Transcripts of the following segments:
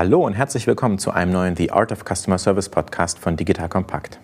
Hallo und herzlich willkommen zu einem neuen The Art of Customer Service Podcast von Digital Compact.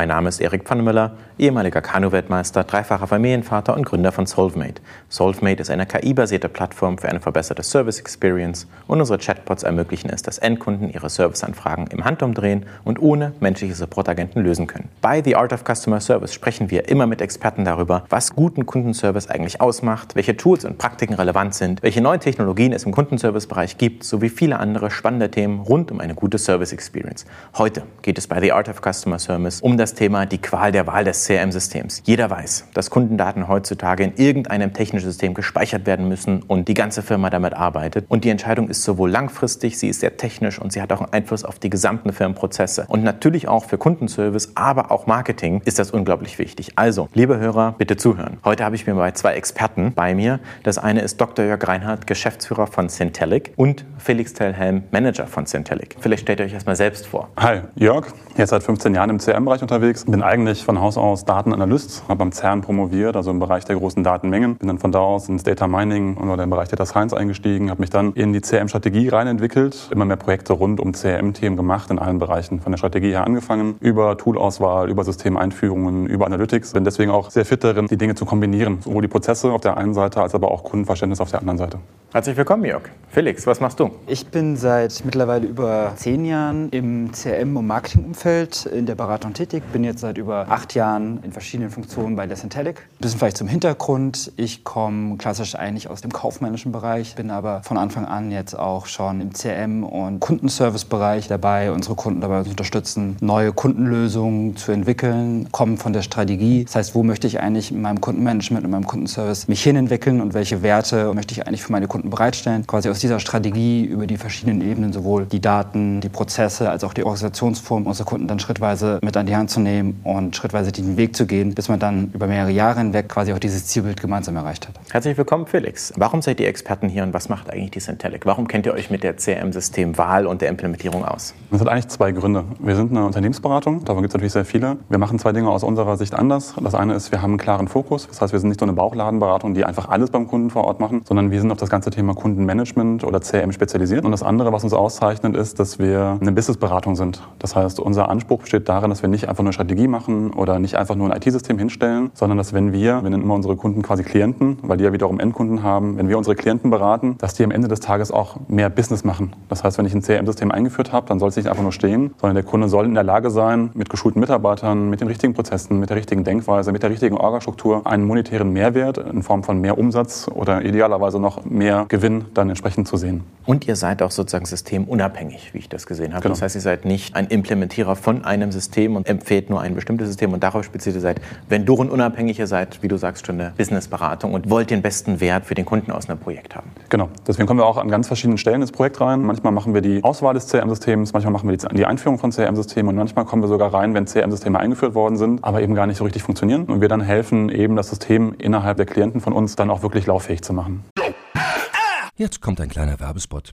Mein Name ist Erik Pfannemüller, ehemaliger Kanu-Weltmeister, dreifacher Familienvater und Gründer von Solvemate. Solvemate ist eine KI-basierte Plattform für eine verbesserte Service Experience und unsere Chatbots ermöglichen es, dass Endkunden ihre Serviceanfragen im Handumdrehen und ohne menschliche Supportagenten lösen können. Bei The Art of Customer Service sprechen wir immer mit Experten darüber, was guten Kundenservice eigentlich ausmacht, welche Tools und Praktiken relevant sind, welche neuen Technologien es im Kundenservice-Bereich gibt, sowie viele andere spannende Themen rund um eine gute Service Experience. Heute geht es bei The Art of Customer Service um das Thema die Qual der Wahl des CRM-Systems. Jeder weiß, dass Kundendaten heutzutage in irgendeinem technischen System gespeichert werden müssen und die ganze Firma damit arbeitet. Und die Entscheidung ist sowohl langfristig, sie ist sehr technisch und sie hat auch einen Einfluss auf die gesamten Firmenprozesse. Und natürlich auch für Kundenservice, aber auch Marketing ist das unglaublich wichtig. Also, liebe Hörer, bitte zuhören. Heute habe ich mir bei zwei Experten bei mir. Das eine ist Dr. Jörg Reinhardt, Geschäftsführer von Centelic und Felix Tellhelm, Manager von Centelic. Vielleicht stellt ihr euch erstmal selbst vor. Hi, Jörg, jetzt seit 15 Jahren im CRM-Bereich unterwegs. Bin eigentlich von Haus aus Datenanalyst, habe am CERN promoviert, also im Bereich der großen Datenmengen. Bin dann von da aus ins Data Mining oder im Bereich Data Science eingestiegen, habe mich dann in die CRM-Strategie reinentwickelt, immer mehr Projekte rund um CRM-Themen gemacht in allen Bereichen. Von der Strategie her angefangen, über Toolauswahl, über Systemeinführungen, über Analytics. Bin deswegen auch sehr fit darin, die Dinge zu kombinieren. Sowohl die Prozesse auf der einen Seite als aber auch Kundenverständnis auf der anderen Seite. Herzlich willkommen, Jörg. Felix, was machst du? Ich bin seit mittlerweile über zehn Jahren im CRM- und Marketingumfeld in der Beratung tätig. Bin jetzt seit über acht Jahren in verschiedenen Funktionen bei Desentelic. Ein bisschen vielleicht zum Hintergrund. Ich komme klassisch eigentlich aus dem kaufmännischen Bereich, bin aber von Anfang an jetzt auch schon im CRM- und Kundenservice-Bereich dabei, unsere Kunden dabei zu unterstützen, neue Kundenlösungen zu entwickeln, kommen von der Strategie. Das heißt, wo möchte ich eigentlich in meinem Kundenmanagement und meinem Kundenservice mich hinentwickeln und welche Werte möchte ich eigentlich für meine Kunden bereitstellen? Quasi aus dieser Strategie über die verschiedenen Ebenen, sowohl die Daten, die Prozesse als auch die Organisationsform unsere Kunden dann schrittweise mit an die Hand zu nehmen und schrittweise den Weg zu gehen, bis man dann über mehrere Jahre hinweg quasi auch dieses Zielbild gemeinsam erreicht hat. Herzlich willkommen, Felix. Warum seid ihr Experten hier und was macht eigentlich die Centelic? Warum kennt ihr euch mit der CRM-Systemwahl und der Implementierung aus? Das hat eigentlich zwei Gründe. Wir sind eine Unternehmensberatung, davon gibt es natürlich sehr viele. Wir machen zwei Dinge aus unserer Sicht anders. Das eine ist, wir haben einen klaren Fokus. Das heißt, wir sind nicht so eine Bauchladenberatung, die einfach alles beim Kunden vor Ort machen, sondern wir sind auf das ganze Thema Kundenmanagement oder CRM spezialisiert. Und das andere, was uns auszeichnet, ist, dass wir eine Businessberatung sind. Das heißt, unser Anspruch besteht darin, dass wir nicht einfach nur Strategie machen oder nicht einfach nur ein IT-System hinstellen, sondern dass wenn wir, wir nennen immer unsere Kunden quasi Klienten, weil die ja wiederum Endkunden haben, wenn wir unsere Klienten beraten, dass die am Ende des Tages auch mehr Business machen. Das heißt, wenn ich ein CRM-System eingeführt habe, dann soll es nicht einfach nur stehen, sondern der Kunde soll in der Lage sein, mit geschulten Mitarbeitern, mit den richtigen Prozessen, mit der richtigen Denkweise, mit der richtigen Orgastruktur einen monetären Mehrwert in Form von mehr Umsatz oder idealerweise noch mehr Gewinn dann entsprechend zu sehen. Und ihr seid auch sozusagen systemunabhängig, wie ich das gesehen habe. Genau. Das heißt, ihr seid nicht ein Implementierer von einem System und empfehlt nur ein bestimmtes System und darauf spezialisiert seid. Vendoren-unabhängig, ihr seid, wie du sagst, schon eine Businessberatung und wollt den besten Wert für den Kunden aus einem Projekt haben. Genau. Deswegen kommen wir auch an ganz verschiedenen Stellen ins Projekt rein. Manchmal machen wir die Auswahl des CRM-Systems, manchmal machen wir die Einführung von CRM-Systemen und manchmal kommen wir sogar rein, wenn CRM-Systeme eingeführt worden sind, aber eben gar nicht so richtig funktionieren und wir dann helfen, eben das System innerhalb der Klienten von uns dann auch wirklich lauffähig zu machen. Jetzt kommt ein kleiner Werbespot.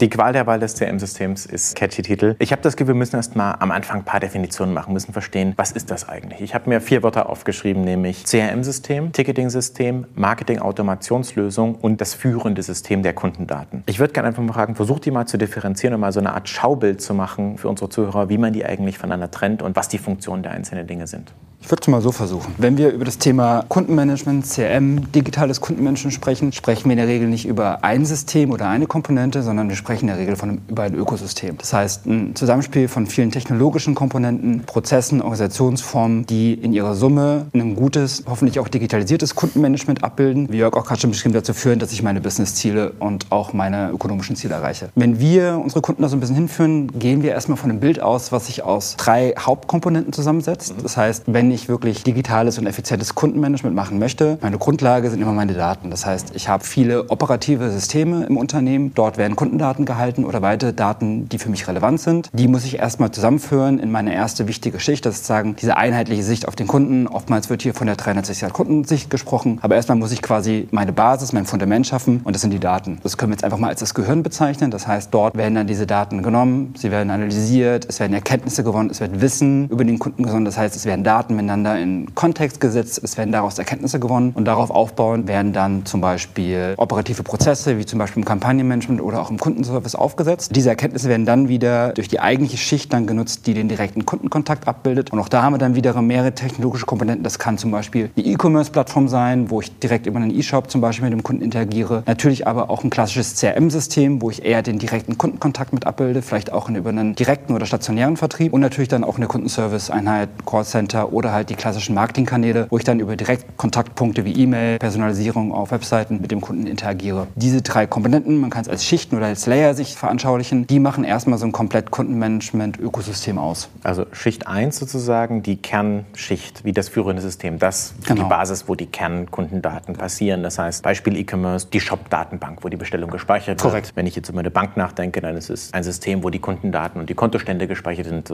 Die Qual der Wahl des CRM-Systems ist catchy Titel. Ich habe das Gefühl, wir müssen erst mal am Anfang ein paar Definitionen machen, müssen verstehen, was ist das eigentlich? Ich habe mir vier Wörter aufgeschrieben, nämlich CRM-System, Ticketing-System, Marketing-Automationslösung und das führende System der Kundendaten. Ich würde gerne einfach mal fragen, versucht die mal zu differenzieren und mal so eine Art Schaubild zu machen für unsere Zuhörer, wie man die eigentlich voneinander trennt und was die Funktionen der einzelnen Dinge sind. Ich würde es mal so versuchen. Wenn wir über das Thema Kundenmanagement, CRM, digitales Kundenmanagement sprechen, sprechen wir in der Regel nicht über ein System oder eine Komponente, sondern wir sprechen in der Regel von über ein Ökosystem. Das heißt, ein Zusammenspiel von vielen technologischen Komponenten, Prozessen, Organisationsformen, die in ihrer Summe ein gutes, hoffentlich auch digitalisiertes Kundenmanagement abbilden, wie Jörg auch gerade schon beschrieben, dazu führen, dass ich meine Businessziele und auch meine ökonomischen Ziele erreiche. Wenn wir unsere Kunden da so ein bisschen hinführen, gehen wir erstmal von einem Bild aus, was sich aus drei Hauptkomponenten zusammensetzt. Das heißt, wenn ich wirklich digitales und effizientes Kundenmanagement machen möchte, meine Grundlage sind immer meine Daten. Das heißt, ich habe viele operative Systeme im Unternehmen. Dort werden Kundendaten gehalten oder weitere Daten, die für mich relevant sind. Die muss ich erstmal zusammenführen in meine erste wichtige Schicht. Das ist sagen, diese einheitliche Sicht auf den Kunden. Oftmals wird hier von der 360-Grad-Kundensicht gesprochen. Aber erstmal muss ich quasi meine Basis, mein Fundament schaffen und das sind die Daten. Das können wir jetzt einfach mal als das Gehirn bezeichnen. Das heißt, dort werden dann diese Daten genommen, sie werden analysiert, es werden Erkenntnisse gewonnen, es wird Wissen über den Kunden gewonnen. Das heißt, es werden Daten miteinander in Kontext gesetzt, es werden daraus Erkenntnisse gewonnen und darauf aufbauen werden dann zum Beispiel operative Prozesse, wie zum Beispiel im Kampagnenmanagement oder auch im Kundenservice aufgesetzt. Diese Erkenntnisse werden dann wieder durch die eigentliche Schicht dann genutzt, die den direkten Kundenkontakt abbildet. Und auch da haben wir dann wiederum mehrere technologische Komponenten. Das kann zum Beispiel die E-Commerce-Plattform sein, wo ich direkt über einen E-Shop zum Beispiel mit dem Kunden interagiere. Natürlich aber auch ein klassisches CRM-System, wo ich eher den direkten Kundenkontakt mit abbilde, vielleicht auch über einen direkten oder stationären Vertrieb und natürlich dann auch eine Kundenservice-Einheit, Callcenter oder halt die klassischen Marketingkanäle, wo ich dann über direkt Kontaktpunkte wie E-Mail, Personalisierung auf Webseiten mit dem Kunden interagiere. Diese drei Komponenten, man kann es als Schichten oder als Layer sich veranschaulichen, die machen erstmal so ein komplett Kundenmanagement-Ökosystem aus. Also Schicht 1 sozusagen, die Kernschicht, wie das führende System. Das ist genau. die Basis, wo die Kernkundendaten passieren. Das heißt, Beispiel E-Commerce, die Shop-Datenbank, wo die Bestellung gespeichert Korrekt. wird. Wenn ich jetzt über eine Bank nachdenke, dann ist es ein System, wo die Kundendaten und die Kontostände gespeichert sind.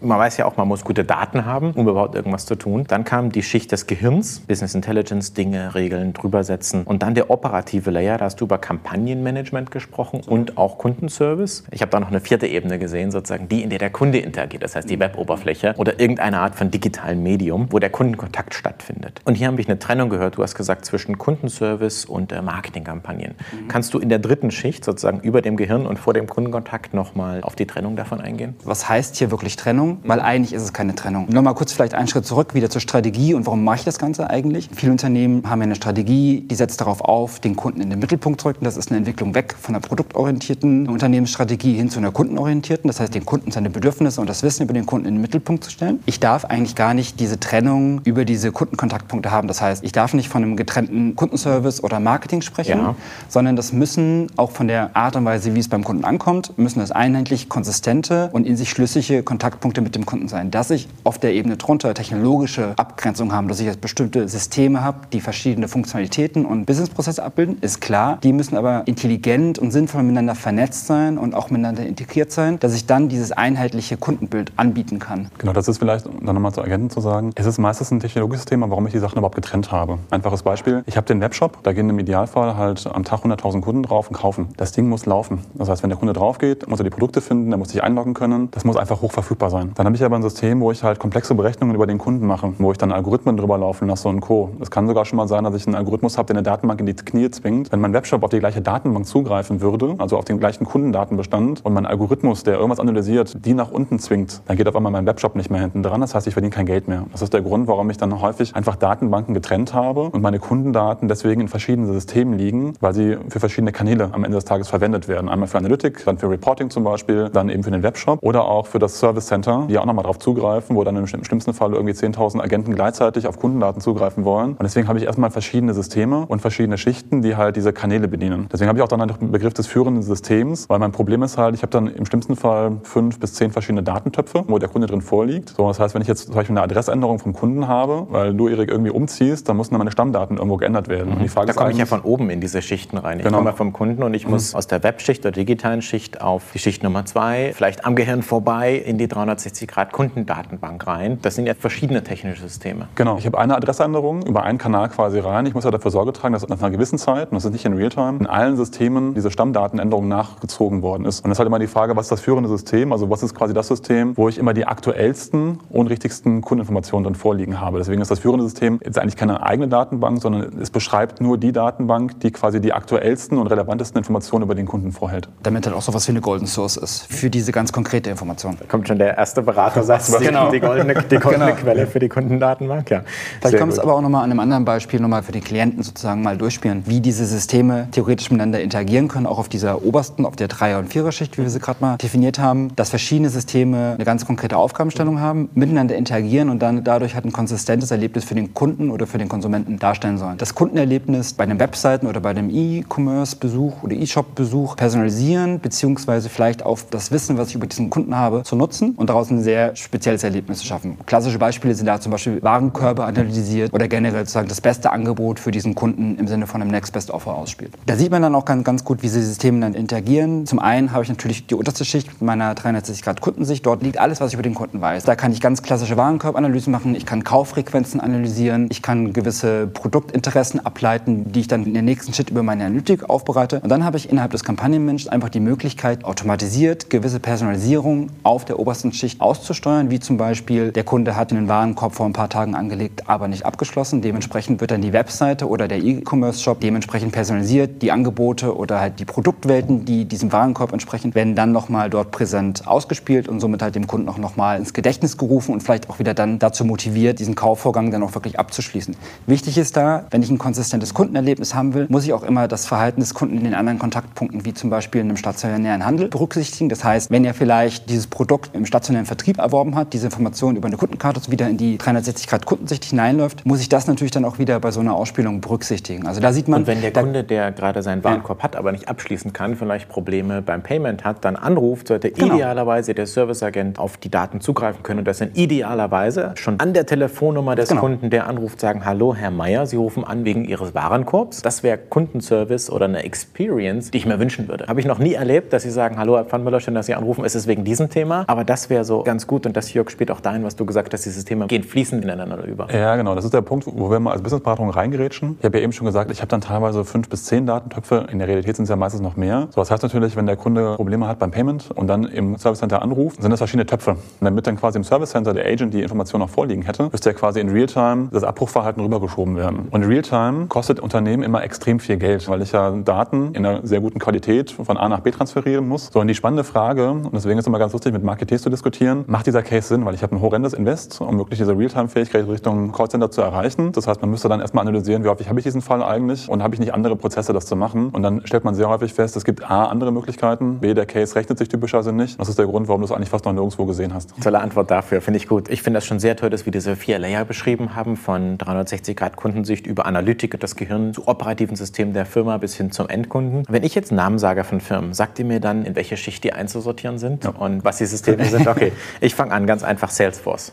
Man weiß ja auch, man muss gute Daten haben, um überhaupt irgendwas zu tun. Dann kam die Schicht des Gehirns, Business Intelligence, Dinge, Regeln drüber setzen. Und dann der operative Layer, da hast du über Kampagnenmanagement gesprochen und auch Kundenservice. Ich habe da noch eine vierte Ebene gesehen, sozusagen die, in der der Kunde interagiert, das heißt die Weboberfläche oder irgendeine Art von digitalen Medium, wo der Kundenkontakt stattfindet. Und hier habe ich eine Trennung gehört, du hast gesagt, zwischen Kundenservice und äh, Marketingkampagnen. Mhm. Kannst du in der dritten Schicht sozusagen über dem Gehirn und vor dem Kundenkontakt nochmal auf die Trennung davon eingehen? Was heißt hier wirklich Trennung? Weil eigentlich ist es keine Trennung. Nochmal kurz vielleicht einen Schritt zurück, wieder zur Strategie und warum mache ich das Ganze eigentlich? Viele Unternehmen haben ja eine Strategie, die setzt darauf auf, den Kunden in den Mittelpunkt zu rücken. Das ist eine Entwicklung weg von einer produktorientierten Unternehmensstrategie hin zu einer kundenorientierten. Das heißt, den Kunden seine Bedürfnisse und das Wissen über den Kunden in den Mittelpunkt zu stellen. Ich darf eigentlich gar nicht diese Trennung über diese Kundenkontaktpunkte haben. Das heißt, ich darf nicht von einem getrennten Kundenservice oder Marketing sprechen, ja. sondern das müssen auch von der Art und Weise, wie es beim Kunden ankommt, müssen das einheitlich konsistente und in sich schlüssige Kontaktpunkte mit dem Kunden sein. Dass ich auf der Ebene drunter technologische Abgrenzung haben, dass ich jetzt bestimmte Systeme habe, die verschiedene Funktionalitäten und Businessprozesse abbilden, ist klar. Die müssen aber intelligent und sinnvoll miteinander vernetzt sein und auch miteinander integriert sein, dass ich dann dieses einheitliche Kundenbild anbieten kann. Genau, das ist vielleicht, um dann nochmal zu ergänzen zu sagen, es ist meistens ein technologisches Thema, warum ich die Sachen überhaupt getrennt habe. Einfaches Beispiel, ich habe den Webshop, da gehen im Idealfall halt am Tag 100.000 Kunden drauf und kaufen. Das Ding muss laufen. Das heißt, wenn der Kunde drauf geht, muss er die Produkte finden, der muss sich einloggen können. Das muss einfach hoch verfügbar sein. Dann habe ich aber ein System, wo ich halt komplexe Berechnungen über den Kunden mache, wo ich dann Algorithmen drüber laufen lasse und Co. Es kann sogar schon mal sein, dass ich einen Algorithmus habe, der eine Datenbank in die Knie zwingt. Wenn mein Webshop auf die gleiche Datenbank zugreifen würde, also auf den gleichen Kundendatenbestand und mein Algorithmus, der irgendwas analysiert, die nach unten zwingt, dann geht auf einmal mein Webshop nicht mehr hinten dran. Das heißt, ich verdiene kein Geld mehr. Das ist der Grund, warum ich dann häufig einfach Datenbanken getrennt habe und meine Kundendaten deswegen in verschiedenen Systemen liegen, weil sie für verschiedene Kanäle am Ende des Tages verwendet werden. Einmal für Analytik, dann für Reporting zum Beispiel, dann eben für den Webshop oder auch für das Service Center, die auch nochmal darauf zugreifen, wo dann im schlimmsten Fall irgendwie 10.000 Agenten gleichzeitig auf Kundendaten zugreifen wollen. Und deswegen habe ich erstmal verschiedene Systeme und verschiedene Schichten, die halt diese Kanäle bedienen. Deswegen habe ich auch dann halt den Begriff des führenden Systems, weil mein Problem ist halt, ich habe dann im schlimmsten Fall fünf bis zehn verschiedene Datentöpfe, wo der Kunde drin vorliegt. So, das heißt, wenn ich jetzt zum Beispiel eine Adressänderung vom Kunden habe, weil du, Erik, irgendwie umziehst, dann müssen dann meine Stammdaten irgendwo geändert werden. Mhm. da komme ich ja von oben in diese Schichten rein. Ich genau. komme vom Kunden und ich mhm. muss aus der Webschicht oder digitalen Schicht auf die Schicht Nummer zwei, vielleicht am Gehirn vorbei, in die 360 Grad Kundendatenbank rein. Das sind ja verschiedene verschiedene technische Systeme. Genau. Ich habe eine Adressänderung über einen Kanal quasi rein. Ich muss ja dafür Sorge tragen, dass nach einer gewissen Zeit, und das ist nicht in Realtime, in allen Systemen diese Stammdatenänderung nachgezogen worden ist. Und das ist halt immer die Frage, was ist das führende System? Also was ist quasi das System, wo ich immer die aktuellsten und richtigsten Kundeninformationen dann vorliegen habe. Deswegen ist das führende System jetzt eigentlich keine eigene Datenbank, sondern es beschreibt nur die Datenbank, die quasi die aktuellsten und relevantesten Informationen über den Kunden vorhält. Damit halt auch so was wie eine Golden Source ist für diese ganz konkrete Information. Da kommt schon der erste Beratersatz, genau. die goldene, die goldene genau. Quelle für die Kundendatenbank. Ja. Vielleicht kommt es aber auch nochmal an einem anderen Beispiel nochmal für die Klienten sozusagen mal durchspielen, wie diese Systeme theoretisch miteinander interagieren können, auch auf dieser obersten, auf der Dreier- und Vierer-Schicht, wie wir sie gerade mal definiert haben, dass verschiedene Systeme eine ganz konkrete Aufgabenstellung haben, miteinander interagieren und dann dadurch halt ein konsistentes Erlebnis für den Kunden oder für den Konsumenten darstellen sollen. Das Kundenerlebnis bei den Webseiten oder bei dem E-Commerce-Besuch oder E-Shop-Besuch personalisieren, beziehungsweise vielleicht auf das Wissen, was ich über diesen Kunden habe, zu nutzen und daraus ein sehr spezielles Erlebnis zu schaffen. Klassische Beispiele sind da zum Beispiel Warenkörbe analysiert oder generell sozusagen das beste Angebot für diesen Kunden im Sinne von einem Next Best Offer ausspielt. Da sieht man dann auch ganz, ganz gut, wie diese Systeme dann interagieren. Zum einen habe ich natürlich die unterste Schicht mit meiner 360 Grad Kundensicht. Dort liegt alles, was ich über den Kunden weiß. Da kann ich ganz klassische Warenkorbanalysen machen. Ich kann Kauffrequenzen analysieren. Ich kann gewisse Produktinteressen ableiten, die ich dann in der nächsten Schritt über meine Analytik aufbereite. Und dann habe ich innerhalb des Kampagnenmanagements einfach die Möglichkeit, automatisiert gewisse Personalisierung auf der obersten Schicht auszusteuern, wie zum Beispiel der Kunde hat einen Warenkorb vor ein paar Tagen angelegt, aber nicht abgeschlossen. Dementsprechend wird dann die Webseite oder der E-Commerce-Shop dementsprechend personalisiert. Die Angebote oder halt die Produktwelten, die diesem Warenkorb entsprechen, werden dann nochmal dort präsent ausgespielt und somit halt dem Kunden auch nochmal ins Gedächtnis gerufen und vielleicht auch wieder dann dazu motiviert, diesen Kaufvorgang dann auch wirklich abzuschließen. Wichtig ist da, wenn ich ein konsistentes Kundenerlebnis haben will, muss ich auch immer das Verhalten des Kunden in den anderen Kontaktpunkten, wie zum Beispiel in einem stationären Handel, berücksichtigen. Das heißt, wenn er vielleicht dieses Produkt im stationären Vertrieb erworben hat, diese Informationen über eine Kundenkarte wieder in die 360 Grad Kundensicht hineinläuft, muss ich das natürlich dann auch wieder bei so einer Ausspielung berücksichtigen. Also da sieht man. Und wenn der Kunde, der gerade seinen Warenkorb ja. hat, aber nicht abschließen kann, vielleicht Probleme beim Payment hat, dann anruft, sollte genau. idealerweise der Serviceagent auf die Daten zugreifen können und das sind idealerweise schon an der Telefonnummer des genau. Kunden, der anruft, sagen, hallo Herr Meier, Sie rufen an wegen Ihres Warenkorbs. Das wäre Kundenservice oder eine Experience, die ich mir wünschen würde. Habe ich noch nie erlebt, dass Sie sagen, hallo Herr Pfannmüller, schön, dass Sie anrufen, es ist wegen diesem Thema, aber das wäre so ganz gut und das Jörg spielt auch dahin, was du gesagt hast, die Systeme gehen fließend ineinander über. Ja, genau, das ist der Punkt, wo wir mal als Businessberatung reingerätschen. Ich habe ja eben schon gesagt, ich habe dann teilweise fünf bis zehn Datentöpfe, in der Realität sind es ja meistens noch mehr. So, das heißt natürlich, wenn der Kunde Probleme hat beim Payment und dann im Service Center anruft, sind das verschiedene Töpfe. Und damit dann quasi im Service Center der Agent die Information noch vorliegen hätte, müsste ja quasi in Realtime das Abbruchverhalten rübergeschoben werden. Und in Realtime kostet Unternehmen immer extrem viel Geld, weil ich ja Daten in einer sehr guten Qualität von A nach B transferieren muss. So, und die spannende Frage, und deswegen ist es immer ganz lustig, mit Marketeers zu diskutieren, macht dieser Case Sinn? Weil ich habe ein horrendes Invest, um wirklich diese Realtime-Fähigkeit Richtung Callcenter zu erreichen. Das heißt, man müsste dann erstmal analysieren, wie häufig habe ich diesen Fall eigentlich und habe ich nicht andere Prozesse, das zu machen. Und dann stellt man sehr häufig fest, es gibt A, andere Möglichkeiten, B, der Case rechnet sich typischerweise nicht. Das ist der Grund, warum du es eigentlich fast noch nirgendwo gesehen hast. Tolle Antwort dafür, finde ich gut. Ich finde das schon sehr toll, dass wir diese vier Layer beschrieben haben, von 360 Grad Kundensicht über Analytik und das Gehirn zu operativen Systemen der Firma bis hin zum Endkunden. Wenn ich jetzt Namen sage von Firmen, sagt ihr mir dann, in welche Schicht die einzusortieren sind ja. und was die Systeme sind? Okay, ich fange an, ganz einfach Salesforce.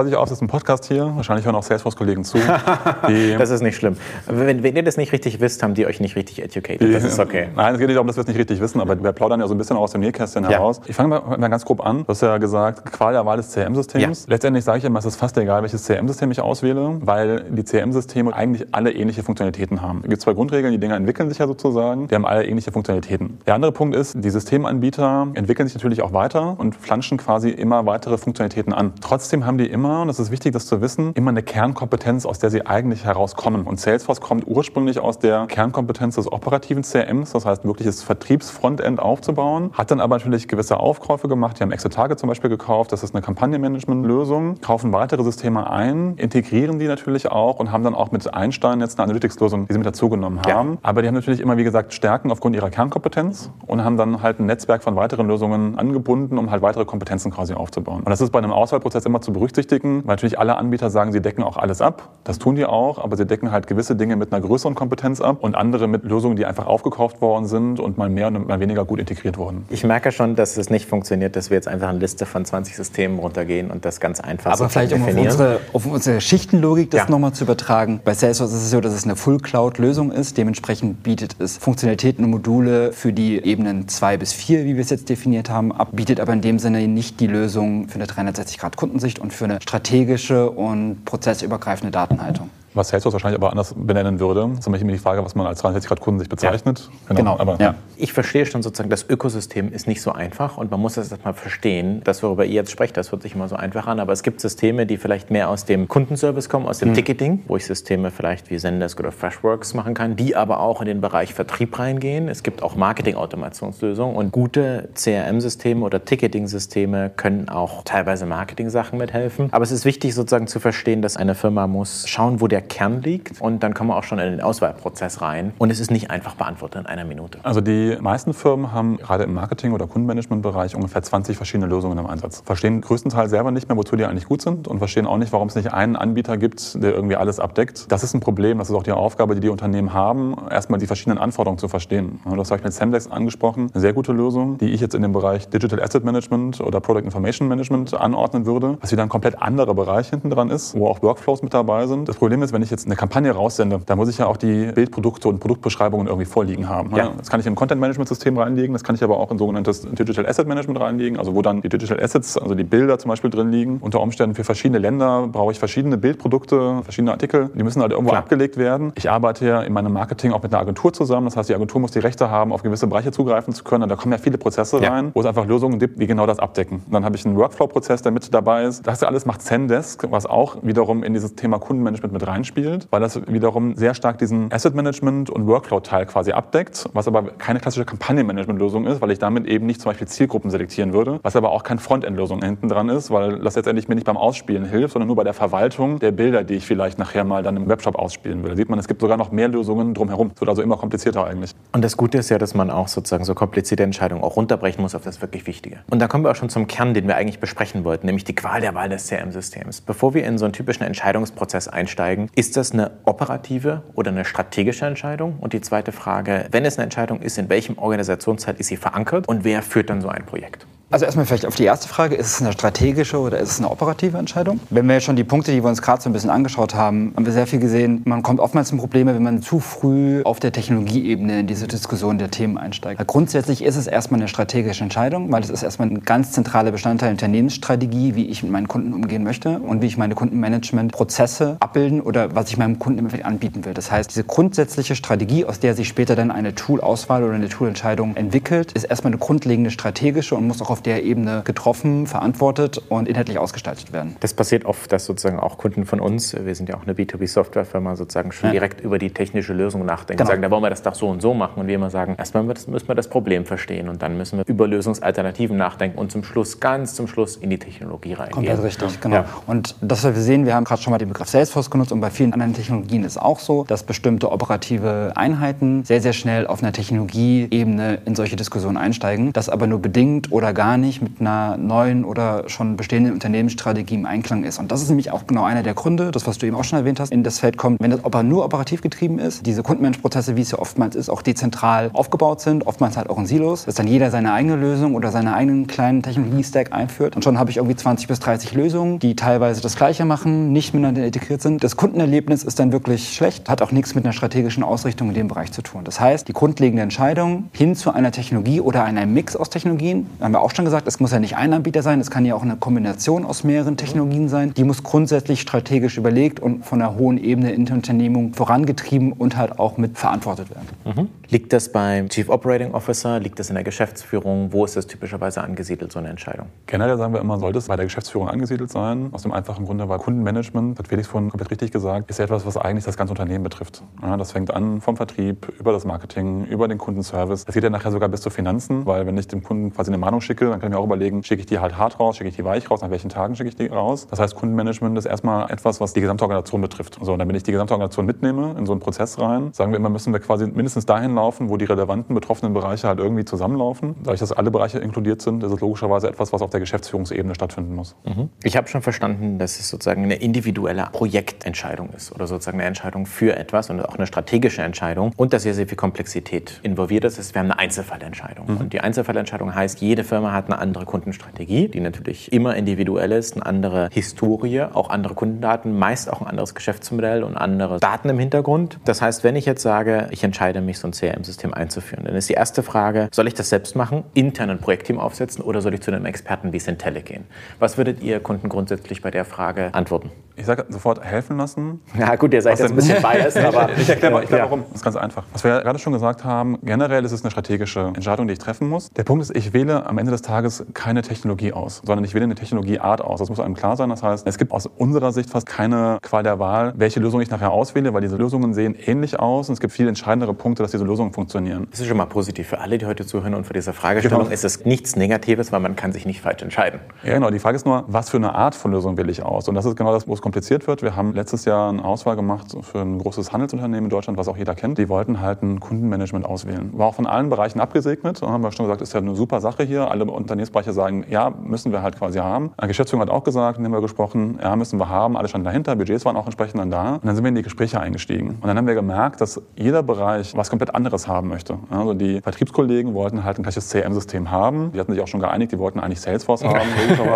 Passe ich auf, das ist ein Podcast hier. Wahrscheinlich hören auch Salesforce-Kollegen zu. das ist nicht schlimm. Wenn, wenn, ihr das nicht richtig wisst, haben die euch nicht richtig educated. Das ist okay. Nein, es geht nicht darum, dass wir es nicht richtig wissen, aber wir plaudern ja so ein bisschen aus dem Nähkästchen ja. heraus. Ich fange mal, mal, ganz grob an. Du hast ja gesagt, Qual der Wahl des CRM-Systems. Ja. Letztendlich sage ich immer, es ist fast egal, welches CRM-System ich auswähle, weil die CRM-Systeme eigentlich alle ähnliche Funktionalitäten haben. Es gibt zwei Grundregeln, die Dinger entwickeln sich ja sozusagen. Die haben alle ähnliche Funktionalitäten. Der andere Punkt ist, die Systemanbieter entwickeln sich natürlich auch weiter und flanschen quasi immer weitere Funktionalitäten an. Trotzdem haben die immer, und das ist wichtig, das zu wissen, immer eine Kernkompetenz, aus der sie eigentlich herauskommen. Und Salesforce kommt ursprünglich aus der Kernkompetenz des operativen CRMs, das heißt wirkliches Vertriebsfrontend aufzubauen, hat dann aber natürlich gewisse Aufkäufe gemacht. Die haben Exotage zum Beispiel gekauft, das ist eine Kampagnenmanagement-Lösung, kaufen weitere Systeme ein, integrieren die natürlich auch und haben dann auch mit Einstein jetzt eine Analytics-Lösung, die sie mit dazugenommen haben. Ja. Aber die haben natürlich immer, wie gesagt, Stärken aufgrund ihrer Kernkompetenz und haben dann halt ein Netzwerk von weiteren Lösungen angebunden, um halt weitere Kompetenzen quasi aufzubauen. Und das ist bei einem Auswahlprozess immer zu berücksichtigen, weil natürlich alle Anbieter sagen, sie decken auch alles ab. Das tun die auch, aber sie decken halt gewisse Dinge mit einer größeren Kompetenz ab und andere mit Lösungen, die einfach aufgekauft worden sind und mal mehr und mal weniger gut integriert wurden. Ich merke schon, dass es nicht funktioniert, dass wir jetzt einfach eine Liste von 20 Systemen runtergehen und das ganz einfach Aber vielleicht um auf unsere, auf unsere Schichtenlogik das ja. nochmal zu übertragen. Bei Salesforce ist es so, dass es eine Full-Cloud-Lösung ist. Dementsprechend bietet es Funktionalitäten und Module für die Ebenen 2 bis 4, wie wir es jetzt definiert haben, ab, bietet aber in dem Sinne nicht die Lösung für eine 360-Grad-Kundensicht und für eine strategische und prozessübergreifende Datenhaltung. Was Salesforce wahrscheinlich aber anders benennen würde. Das ist nämlich immer die Frage, was man als 360 Grad Kunden sich bezeichnet. Ja. Genau. genau. Aber, ja. Ich verstehe schon sozusagen, das Ökosystem ist nicht so einfach und man muss das erstmal verstehen. Das, worüber ihr jetzt sprecht, das hört sich immer so einfach an, aber es gibt Systeme, die vielleicht mehr aus dem Kundenservice kommen, aus dem mhm. Ticketing, wo ich Systeme vielleicht wie Zendesk oder Freshworks machen kann, die aber auch in den Bereich Vertrieb reingehen. Es gibt auch Marketing-Automationslösungen und gute CRM-Systeme oder Ticketing-Systeme können auch teilweise Marketing-Sachen mithelfen. Aber es ist wichtig sozusagen zu verstehen, dass eine Firma muss schauen, wo der der Kern liegt und dann kommen wir auch schon in den Auswahlprozess rein. Und es ist nicht einfach beantwortet in einer Minute. Also die meisten Firmen haben gerade im Marketing- oder Kundenmanagementbereich ungefähr 20 verschiedene Lösungen im Einsatz. Verstehen größtenteils selber nicht mehr, wozu die eigentlich gut sind und verstehen auch nicht, warum es nicht einen Anbieter gibt, der irgendwie alles abdeckt. Das ist ein Problem, das ist auch die Aufgabe, die die Unternehmen haben, erstmal die verschiedenen Anforderungen zu verstehen. Das habe ich mit Semdex angesprochen, eine sehr gute Lösung, die ich jetzt in dem Bereich Digital Asset Management oder Product Information Management anordnen würde, was wieder ein komplett anderer Bereich hinten dran ist, wo auch Workflows mit dabei sind. Das Problem ist, ist, wenn ich jetzt eine Kampagne raussende, da muss ich ja auch die Bildprodukte und Produktbeschreibungen irgendwie vorliegen haben. Ja. Das kann ich in ein Content-Management-System reinlegen, das kann ich aber auch in sogenanntes Digital Asset Management reinlegen, also wo dann die Digital Assets, also die Bilder zum Beispiel drin liegen. Unter Umständen für verschiedene Länder brauche ich verschiedene Bildprodukte, verschiedene Artikel, die müssen halt irgendwo Klar. abgelegt werden. Ich arbeite ja in meinem Marketing auch mit einer Agentur zusammen, das heißt, die Agentur muss die Rechte haben, auf gewisse Bereiche zugreifen zu können. Und da kommen ja viele Prozesse ja. rein, wo es einfach Lösungen gibt, die genau das abdecken. Und dann habe ich einen Workflow-Prozess, der mit dabei ist. Das alles macht Zendesk, was auch wiederum in dieses Thema Kundenmanagement mit reinspielt, weil das wiederum sehr stark diesen Asset Management und Workflow-Teil quasi abdeckt, was aber keine klassische Kampagnenmanagement-Lösung ist, weil ich damit eben nicht zum Beispiel Zielgruppen selektieren würde, was aber auch keine Frontend-Lösung hinten dran ist, weil das letztendlich mir nicht beim Ausspielen hilft, sondern nur bei der Verwaltung der Bilder, die ich vielleicht nachher mal dann im Webshop ausspielen will. Da sieht man, es gibt sogar noch mehr Lösungen drumherum. Es wird also immer komplizierter eigentlich. Und das Gute ist ja, dass man auch sozusagen so komplizierte Entscheidungen auch runterbrechen muss auf das wirklich Wichtige. Und da kommen wir auch schon zum Kern, den wir eigentlich besprechen wollten, nämlich die Qual der Wahl des CRM-Systems. Bevor wir in so einen typischen Entscheidungsprozess einsteigen, ist das eine operative oder eine strategische Entscheidung? Und die zweite Frage, wenn es eine Entscheidung ist, in welchem Organisationszeit ist sie verankert und wer führt dann so ein Projekt? Also erstmal vielleicht auf die erste Frage, ist es eine strategische oder ist es eine operative Entscheidung? Wenn wir schon die Punkte, die wir uns gerade so ein bisschen angeschaut haben, haben wir sehr viel gesehen, man kommt oftmals in Probleme, wenn man zu früh auf der Technologieebene in diese Diskussion der Themen einsteigt. Grundsätzlich ist es erstmal eine strategische Entscheidung, weil es ist erstmal ein ganz zentraler Bestandteil der Unternehmensstrategie, wie ich mit meinen Kunden umgehen möchte und wie ich meine Kundenmanagement-Prozesse abbilden oder was ich meinem Kunden im anbieten will. Das heißt, diese grundsätzliche Strategie, aus der sich später dann eine Tool-Auswahl oder eine Tool-Entscheidung entwickelt, ist erstmal eine grundlegende strategische und muss auch auf auf der Ebene getroffen, verantwortet und inhaltlich ausgestaltet werden. Das passiert oft, dass sozusagen auch Kunden von uns, wir sind ja auch eine B2B-Softwarefirma, sozusagen schon ja. direkt über die technische Lösung nachdenken. Genau. Sagen, da wollen wir das doch so und so machen. Und wir immer sagen, erstmal müssen wir das Problem verstehen und dann müssen wir über Lösungsalternativen nachdenken und zum Schluss, ganz zum Schluss in die Technologie reingehen. Komplett richtig, ja. genau. Ja. Und das, was wir sehen, wir haben gerade schon mal den Begriff Salesforce genutzt und bei vielen anderen Technologien ist auch so, dass bestimmte operative Einheiten sehr, sehr schnell auf einer Technologieebene in solche Diskussionen einsteigen, das aber nur bedingt oder gar gar nicht mit einer neuen oder schon bestehenden Unternehmensstrategie im Einklang ist. Und das ist nämlich auch genau einer der Gründe, das was du eben auch schon erwähnt hast, in das Feld kommt, wenn das nur operativ getrieben ist, diese Kundenmenschprozesse, wie es ja oftmals ist, auch dezentral aufgebaut sind, oftmals halt auch in Silos, dass dann jeder seine eigene Lösung oder seinen eigenen kleinen Technologie-Stack einführt. Und schon habe ich irgendwie 20 bis 30 Lösungen, die teilweise das Gleiche machen, nicht miteinander integriert sind. Das Kundenerlebnis ist dann wirklich schlecht, hat auch nichts mit einer strategischen Ausrichtung in dem Bereich zu tun. Das heißt, die grundlegende Entscheidung hin zu einer Technologie oder einem Mix aus Technologien, haben wir auch schon schon gesagt, es muss ja nicht ein Anbieter sein, es kann ja auch eine Kombination aus mehreren Technologien sein. Die muss grundsätzlich strategisch überlegt und von einer hohen Ebene in der Unternehmung vorangetrieben und halt auch mit verantwortet werden. Mhm. Liegt das beim Chief Operating Officer, liegt das in der Geschäftsführung? Wo ist das typischerweise angesiedelt, so eine Entscheidung? Generell sagen wir immer, sollte es bei der Geschäftsführung angesiedelt sein. Aus dem einfachen Grunde, weil Kundenmanagement, hat Felix vorhin komplett richtig gesagt, ist ja etwas, was eigentlich das ganze Unternehmen betrifft. Ja, das fängt an vom Vertrieb, über das Marketing, über den Kundenservice. Das geht ja nachher sogar bis zu Finanzen, weil wenn ich dem Kunden quasi eine Mahnung schicke, dann kann ich mir auch überlegen, schicke ich die halt hart raus, schicke ich die weich raus, nach welchen Tagen schicke ich die raus. Das heißt, Kundenmanagement ist erstmal etwas, was die gesamte Organisation betrifft. So, und dann, wenn ich die gesamte Organisation mitnehme in so einen Prozess rein, sagen wir immer, müssen wir quasi mindestens dahin laufen, wo die relevanten betroffenen Bereiche halt irgendwie zusammenlaufen. Dadurch, dass alle Bereiche inkludiert sind, ist es logischerweise etwas, was auf der Geschäftsführungsebene stattfinden muss. Mhm. Ich habe schon verstanden, dass es sozusagen eine individuelle Projektentscheidung ist oder sozusagen eine Entscheidung für etwas und auch eine strategische Entscheidung und dass sehr, sehr viel Komplexität involviert ist. Wir haben eine Einzelfallentscheidung. Mhm. Und die Einzelfallentscheidung heißt, jede Firma Firma hat eine andere Kundenstrategie, die natürlich immer individuell ist, eine andere Historie, auch andere Kundendaten, meist auch ein anderes Geschäftsmodell und andere Daten im Hintergrund. Das heißt, wenn ich jetzt sage, ich entscheide mich, so ein CRM-System einzuführen, dann ist die erste Frage, soll ich das selbst machen, intern ein Projektteam aufsetzen oder soll ich zu einem Experten wie Centellic gehen? Was würdet ihr Kunden grundsätzlich bei der Frage antworten? Ich sage sofort helfen lassen. Ja gut, ihr seid jetzt ein bisschen biased, aber... ich erkläre mal, ich erklär, warum. Das ist ganz einfach. Was wir ja gerade schon gesagt haben, generell ist es eine strategische Entscheidung, die ich treffen muss. Der Punkt ist, ich wähle am Ende des Tages keine Technologie aus, sondern ich wähle eine Technologieart aus. Das muss einem klar sein. Das heißt, es gibt aus unserer Sicht fast keine Qual der Wahl, welche Lösung ich nachher auswähle, weil diese Lösungen sehen ähnlich aus und es gibt viel entscheidendere Punkte, dass diese Lösungen funktionieren. Das ist schon mal positiv für alle, die heute zuhören und für diese Fragestellung genau. ist es nichts Negatives, weil man kann sich nicht falsch entscheiden. Ja genau, die Frage ist nur, was für eine Art von Lösung wähle ich aus? Und das ist genau das, wo es kompliziert wird. Wir haben letztes Jahr eine Auswahl gemacht für ein großes Handelsunternehmen in Deutschland, was auch jeder kennt. Die wollten halt ein Kundenmanagement auswählen. War auch von allen Bereichen abgesegnet. Da haben wir schon gesagt, ist ja eine super Sache hier. Alle Unternehmensbereiche sagen, ja, müssen wir halt quasi haben. Ein Geschäftsführer hat auch gesagt, haben wir gesprochen, ja, müssen wir haben. Alle standen dahinter, Budgets waren auch entsprechend dann da. Und dann sind wir in die Gespräche eingestiegen. Und dann haben wir gemerkt, dass jeder Bereich was komplett anderes haben möchte. Also die Vertriebskollegen wollten halt ein klassisches CM-System haben. Die hatten sich auch schon geeinigt, die wollten eigentlich Salesforce haben.